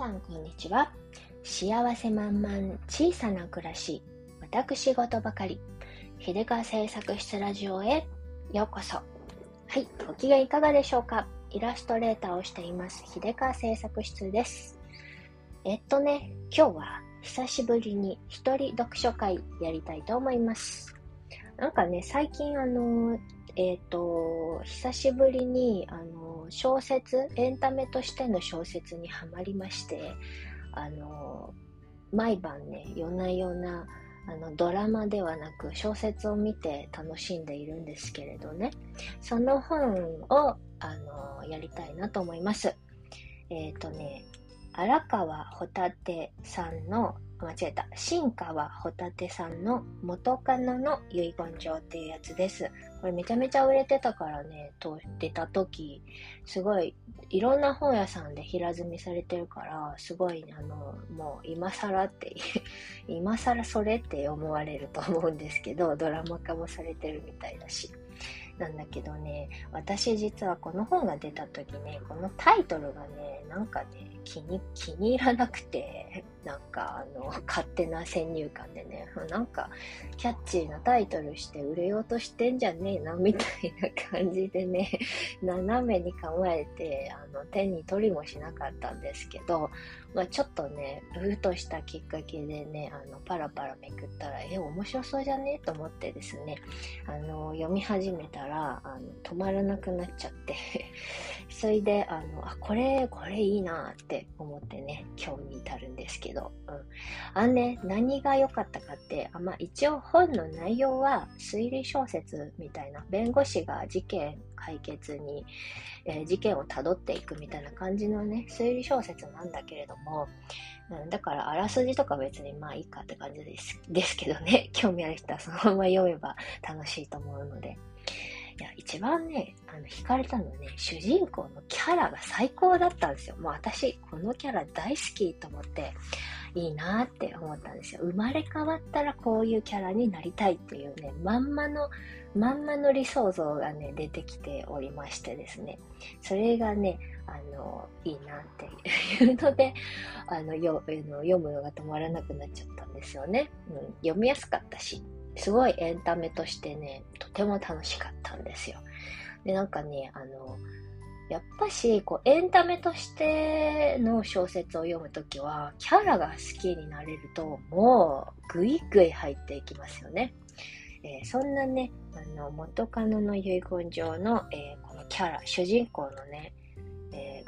さんこんにちは。幸せ満々小さな暮らし私事ばかり。秀川製作室ラジオへようこそ。はいご機嫌いかがでしょうか。イラストレーターをしています秀川製作室です。えっとね今日は久しぶりに一人読書会やりたいと思います。なんかね最近あのえっ、ー、と久しぶりにあの小説エンタメとしての小説にはまりましてあの毎晩ね夜な夜なあのドラマではなく小説を見て楽しんでいるんですけれどね。その本をあのやりたいなと思います。えっ、ー、とね荒川ホタテさんの間違えた。新川ホタテさんの元カノの遺言状っていうやつです。これめちゃめちゃ売れてたからね、と出た時、すごい、いろんな本屋さんで平積みされてるから、すごい、あの、もう今更って、今更それって思われると思うんですけど、ドラマ化もされてるみたいだし。なんだけどね、私実はこの本が出た時ね、このタイトルがね、なんかね、気に、気に入らなくて、なんかあの、勝手な先入観でね、なんか、キャッチーなタイトルして売れようとしてんじゃねえな、みたいな感じでね、斜めに構えて、あの、手に取りもしなかったんですけど、まあちょっとね、ふとしたきっかけでね、あの、パラパラめくったら、え、面白そうじゃねえと思ってですね、あの、読み始めたら、あの、止まらなくなっちゃって。それで、あの、あ、これ、これいいなってって思ってね、今日に至るんですけど、うん。あのね、何が良かったかって、あまあ、一応本の内容は推理小説みたいな、弁護士が事件解決に、えー、事件をたどっていくみたいな感じのね、推理小説なんだけれども、うん、だからあらすじとか別にまあいいかって感じですですけどね、興味ある人はそのまま読めば楽しいと思うので。いや、一番ね、あの、惹かれたのはね、主人公のキャラが最高だったんですよ。もう私、このキャラ大好きと思って、いいなって思ったんですよ。生まれ変わったらこういうキャラになりたいっていうね、まんまの、まんまの理想像がね、出てきておりましてですね、それがね、あの、いいなっていうので、あの、よの読むのが止まらなくなっちゃったんですよね。うん、読みやすかったし、すごいエンタメとしてね、とても楽しかったんですよ。で、なんかね、あの、やっぱし、こう、エンタメとしての小説を読むときは、キャラが好きになれると、もう、ぐいぐい入っていきますよね。えー、そんなね、あの、元カノの遺言状の、えー、このキャラ、主人公のね、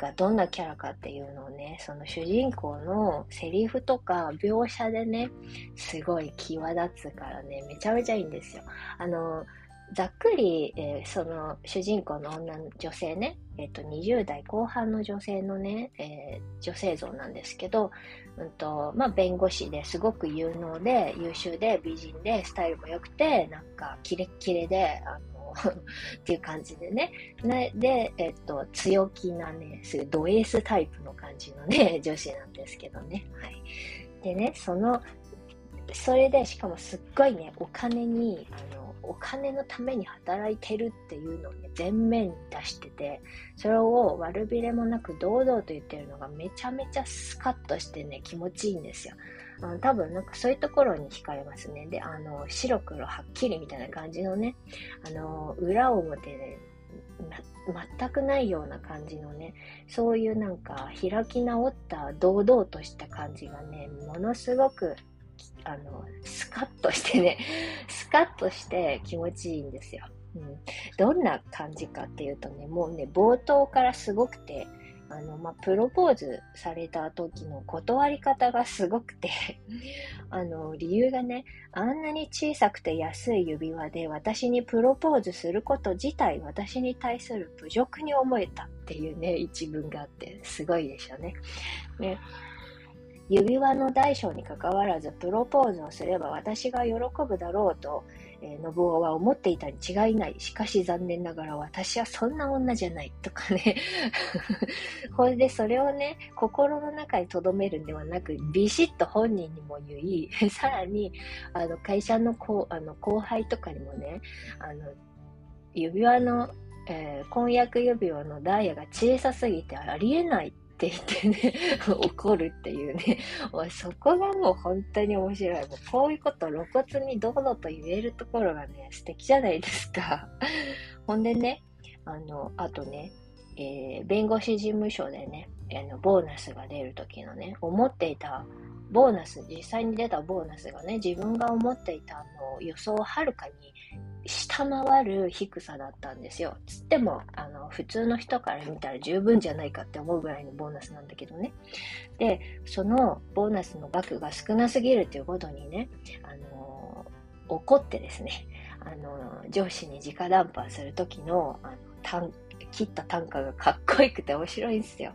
がどんなキャラかっていうのをね、その主人公のセリフとか描写でね、すごい際立つからね、めちゃめちゃいいんですよ。あの、ざっくり、えー、その主人公の女の女性ね、えっ、ー、と、20代後半の女性のね、えー、女性像なんですけど、うんと、まあ、弁護士ですごく有能で、優秀で、美人で、スタイルも良くて、なんか、キレッキレで、あ、っていう感じでね。で、えっ、と、強気なね、すごいドエースタイプの感じのね、女子なんですけどね。はい。でね、その、それで、しかもすっごいね、お金に、あの、お金のために働いてるっていうのをね、前面に出してて、それを悪びれもなく堂々と言ってるのがめちゃめちゃスカッとしてね、気持ちいいんですよ。あの多分なんかそういうところに惹かれますね。で、あの、白黒はっきりみたいな感じのね、あの、裏表で、全くないような感じのね、そういうなんか開き直った堂々とした感じがね、ものすごくあの、スカッとしてね、スカッとして気持ちいいんですよ。うん。どんな感じかっていうとね、もうね、冒頭からすごくて、あの、まあ、プロポーズされた時の断り方がすごくて あの、理由がね、あんなに小さくて安い指輪で私にプロポーズすること自体私に対する侮辱に思えたっていうね、一文があって、すごいでしょうね。ね指輪の大小にかかわらずプロポーズをすれば私が喜ぶだろうと、えー、信夫は思っていたに違いない。しかし残念ながら私はそんな女じゃない。とかね。ほいでそれをね、心の中に留めるんではなく、ビシッと本人にも言い、さらに、あの、会社のこあの後輩とかにもね、あの、指輪の、えー、婚約指輪のダイヤが小さすぎてありえないって言ってね、怒るっていうね。そこがもう本当に面白い。もうこういうこと露骨に堂々と言えるところがね、素敵じゃないですか。ほんでね、あの、あとね、えー、弁護士事務所でね、あのボーナスが出るときのね、思っていたボーナス、実際に出たボーナスがね、自分が思っていたの予想をはるかに下回る低さだったんですよ。つっても、あの、普通の人から見たら十分じゃないかって思うぐらいのボーナスなんだけどね。で、そのボーナスの額が少なすぎるっていうことにね、あの、怒ってですね、あの、上司に直談判するときの、あの、切った単価がかっこよくて面白いんですよ。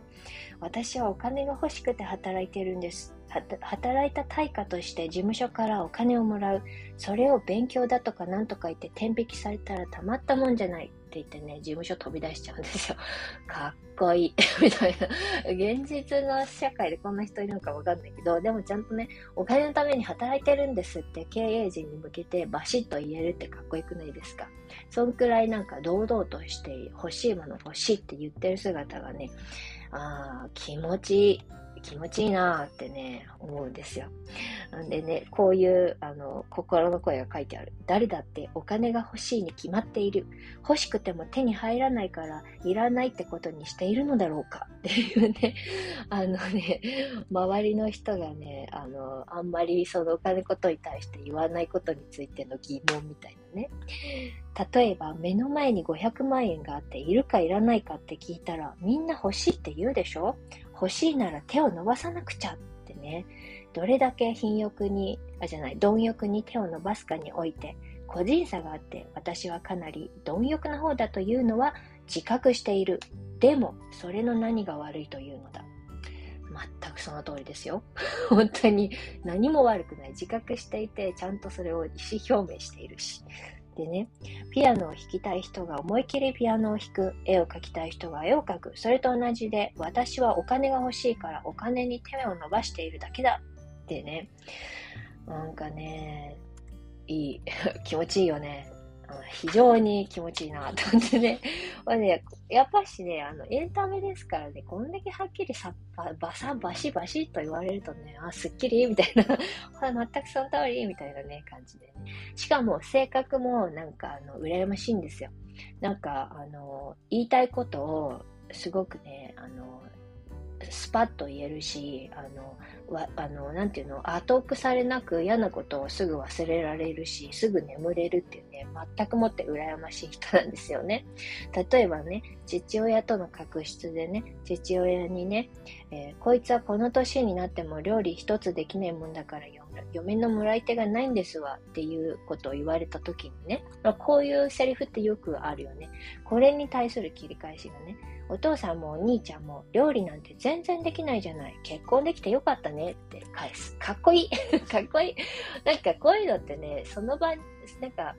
私はお金が欲しくて働いてるんです。働いた対価として事務所からお金をもらう。それを勉強だとかなんとか言って天引きされたらたまったもんじゃないって言ってね、事務所飛び出しちゃうんですよ。かっこいい。みたいな。現実の社会でこんな人いるのかわかんないけど、でもちゃんとね、お金のために働いてるんですって経営陣に向けてバシッと言えるってかっこよくないですか。そんくらいなんか堂々として欲しいもの欲しいって言ってる姿がね、ああ、気持ちいい。気持ちいいなってね、思うんですよ。んでね、こういう、あの、心の声が書いてある。誰だってお金が欲しいに決まっている。欲しくても手に入らないから、いらないってことにしているのだろうかっていうね、あのね、周りの人がね、あの、あんまりそのお金ことに対して言わないことについての疑問みたいなね。例えば、目の前に500万円があって、いるかいらないかって聞いたら、みんな欲しいって言うでしょ？欲しいなら手を伸ばさなくちゃってね、どれだけ貧欲に、あ、じゃない、貪欲に手を伸ばすかにおいて、個人差があって、私はかなり貪欲な方だというのは自覚している。でも、それの何が悪いというのだ。全くその通りですよ。本当に何も悪くない。自覚していて、ちゃんとそれを意思表明しているし。でね、ピアノを弾きたい人が思いっきりピアノを弾く、絵を描きたい人が絵を描く、それと同じで、私はお金が欲しいからお金に手を伸ばしているだけだってね、なんかね、いい、気持ちいいよね。非常に気持ちいいなと思ってね。まあね、やっぱしね、あの、エンタメですからね、こんだけはっきりさ、ば、ばさ、ばしばしと言われるとね、あ、すっきり？みたいな、全くその通り？みたいなね、感じでね。しかも、性格もなんか、あの、羨ましいんですよ。なんか、あの、言いたいことを、すごくね、あの、スパッと言えるし、あの、わあの、なんていうの、後奥されなく嫌なことをすぐ忘れられるし、すぐ眠れるっていうね、全くもって羨ましい人なんですよね。例えばね、父親との確執でね、父親にね、えー、こいつはこの年になっても料理一つできないもんだからよ嫁のもらい手がないんですわっていうことを言われた時にね、ま、こういうセリフってよくあるよね。これに対する切り返しがね、お父さんもお兄ちゃんも料理なんて全然できないじゃない。結婚できてよかったねって返す。かっこいい。かっこいい。なんかこういうのってね、その場、なんか、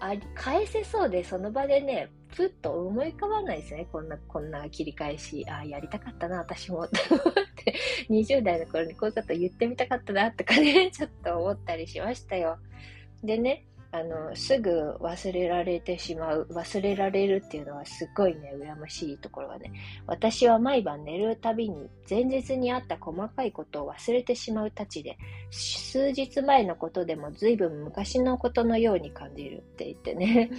あ返せそうで、その場でね、ふっと思い浮かばないですね。こんな、こんな切り返し。ああ、やりたかったな、私も。って思って、20代の頃にこういうこと言ってみたかったな、とかね、ちょっと思ったりしましたよ。でね、あの、すぐ忘れられてしまう、忘れられるっていうのはすっごいね、羨ましいところがね、私は毎晩寝るたびに前日にあった細かいことを忘れてしまうたちで、数日前のことでも随分昔のことのように感じるって言ってね、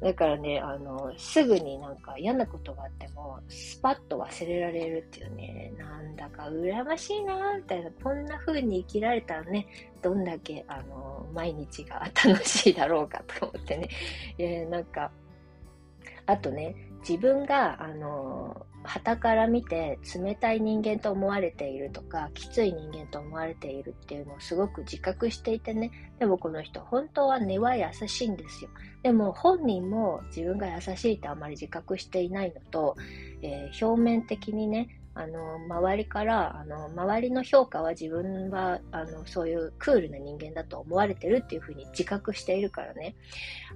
だからね、あの、すぐになんか嫌なことがあっても、スパッと忘れられるっていうね、なんだか羨ましいなみたいな、こんな風に生きられたらね、どんだけ、あの、毎日が楽しいだろうかと思ってね。えー、なんか、あとね、自分が、あの、旗から見て冷たい人間と思われているとか、きつい人間と思われているっていうのをすごく自覚していてね。でもこの人、本当は根は優しいんですよ。でも本人も自分が優しいってあまり自覚していないのと、えー、表面的にね、あの、周りから、あの、周りの評価は自分は、あの、そういうクールな人間だと思われてるっていうふうに自覚しているからね、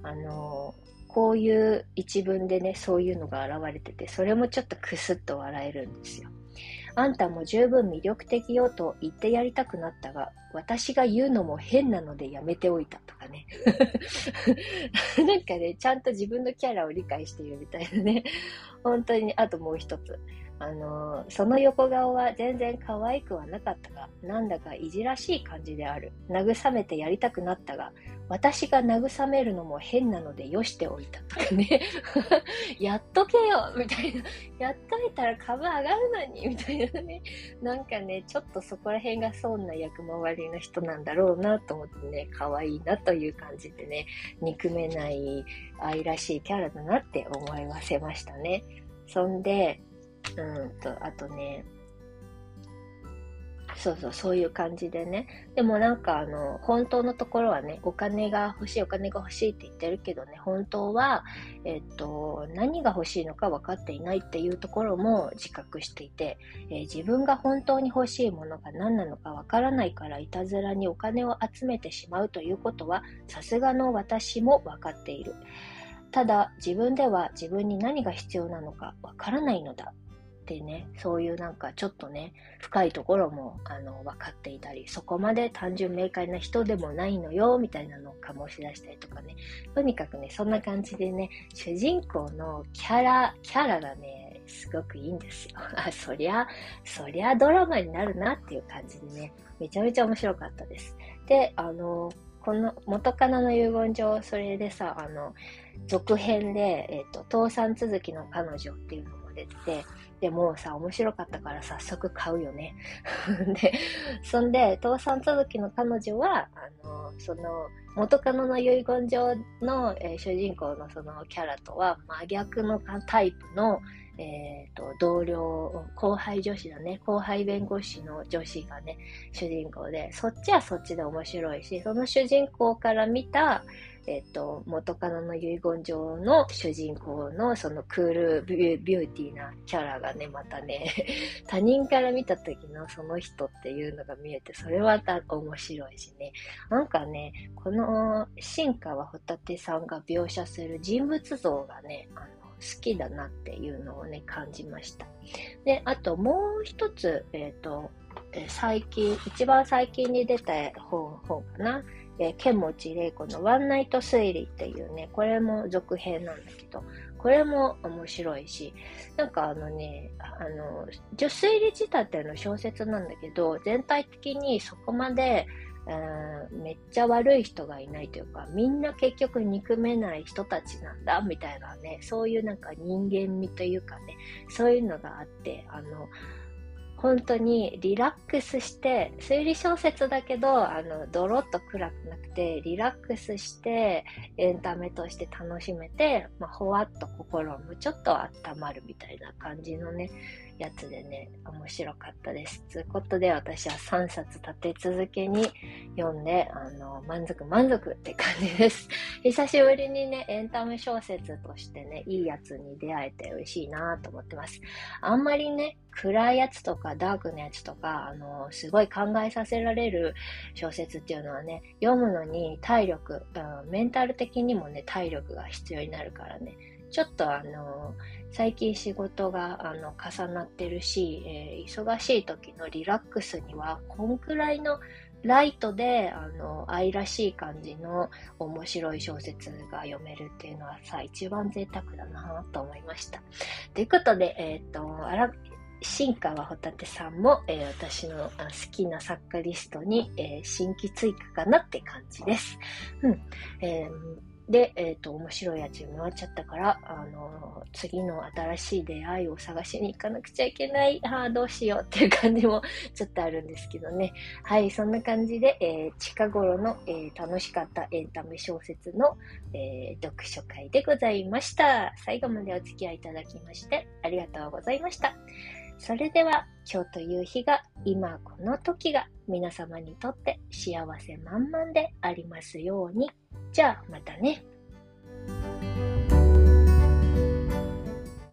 あの、こういう一文でね、そういうのが現れてて、それもちょっとクスッと笑えるんですよ。あんたも十分魅力的よと言ってやりたくなったが、私が言うのも変なのでやめておいたとかね。なんかね、ちゃんと自分のキャラを理解しているみたいなね。本当に、あともう一つ。あのその横顔は全然可愛くはなかったが、なんだかいじらしい感じである。慰めてやりたくなったが、私が慰めるのも変なのでよしておいたとかね。やっとけよみたいな。やっといたら株上がるのにみたいなね。なんかね、ちょっとそこら辺が損な役回りの人なんだろうなと思ってね、可愛いなという感じでね、憎めない愛らしいキャラだなって思いませましたね。そんで、うんと、あとね、そうそう、そういう感じでね。でもなんかあの、本当のところはね、お金が欲しい、お金が欲しいって言ってるけどね、本当は、えっと、何が欲しいのか分かっていないっていうところも自覚していて、えー、自分が本当に欲しいものが何なのか分からないから、いたずらにお金を集めてしまうということは、さすがの私も分かっている。ただ、自分では自分に何が必要なのか分からないのだってね、そういうなんかちょっとね、深いところもあの分かっていたり、そこまで単純明快な人でもないのよ、みたいなのを醸し出したりとかね、とにかくね、そんな感じでね、主人公のキャラ、キャラがね、すごくいいんですよ。あ、そりゃ、そりゃドラマになるなっていう感じでね、めちゃめちゃ面白かったです。で、あの、この元カノの遺言状、それでさ、あの、続編で、えっ、ー、と、倒産続きの彼女っていうのも出てて、でもさ、面白かったから早速買うよね。で、そんで、倒産続きの彼女は、あの、その、元カノの遺言状の、えー、主人公のそのキャラとは真逆のタイプの、えーと、同僚、後輩女子だね、後輩弁護士の女子がね、主人公で、そっちはそっちで面白いし、その主人公から見た、えっ、と、元カノの遺言状の主人公のそのクールビューティーなキャラがね、またね、他人から見た時のその人っていうのが見えて、それは面白いしね。なんかね、この新川ホタテさんが描写する人物像がね、あの好きだなっていうのをね、感じました。で、あともう一つ、え、ー、と、最近、一番最近に出た本、本かな？え、剣持玲子のワンナイト推理っていうね、これも続編なんだけど、これも面白いし、なんかあのね、あの、女推理仕立ての小説なんだけど、全体的にそこまで、めっちゃ悪い人がいないというか、みんな結局憎めない人たちなんだ、みたいなね、そういうなんか人間味というかね、そういうのがあって、あの、本当にリラックスして、推理小説だけど、あの、ドロッと暗くなくて、リラックスして、エンタメとして楽しめて、まあ、ほわっと心もちょっと温まるみたいな感じのね、やつでね、面白かったです。ということで、私は3冊立て続けに読んで、あの、満足満足って感じです。久しぶりにね、エンタメ小説としてね、いいやつに出会えて嬉しいなと思ってます。あんまりね、暗いやつとかダークなやつとか、あの、すごい考えさせられる小説っていうのはね、読むのに体力、うん、メンタル的にもね、体力が必要になるからね、ちょっとあの、最近仕事があの重なってるし、えー、忙しい時のリラックスには、こんくらいのライトで、あの、愛らしい感じの面白い小説が読めるっていうのはさ、一番贅沢だなと思いました。ということで、えっ、ー、と、あら、新川ホタテさんも、えー、私の好きな作家リストに、えー、新規追加かなって感じです。うん。えーで、えっ、ー、と、面白いやつに回っちゃったから、あのー、次の新しい出会いを探しに行かなくちゃいけない、ああ、どうしようっていう感じも ちょっとあるんですけどね。はい、そんな感じで、えー、近頃の、えー、楽しかったエンタメ小説の、えー、読書会でございました。最後までお付き合いいただきまして、ありがとうございました。それでは、今日という日が、今この時が、皆様にとって幸せ満々でありますように。じゃあ、またね。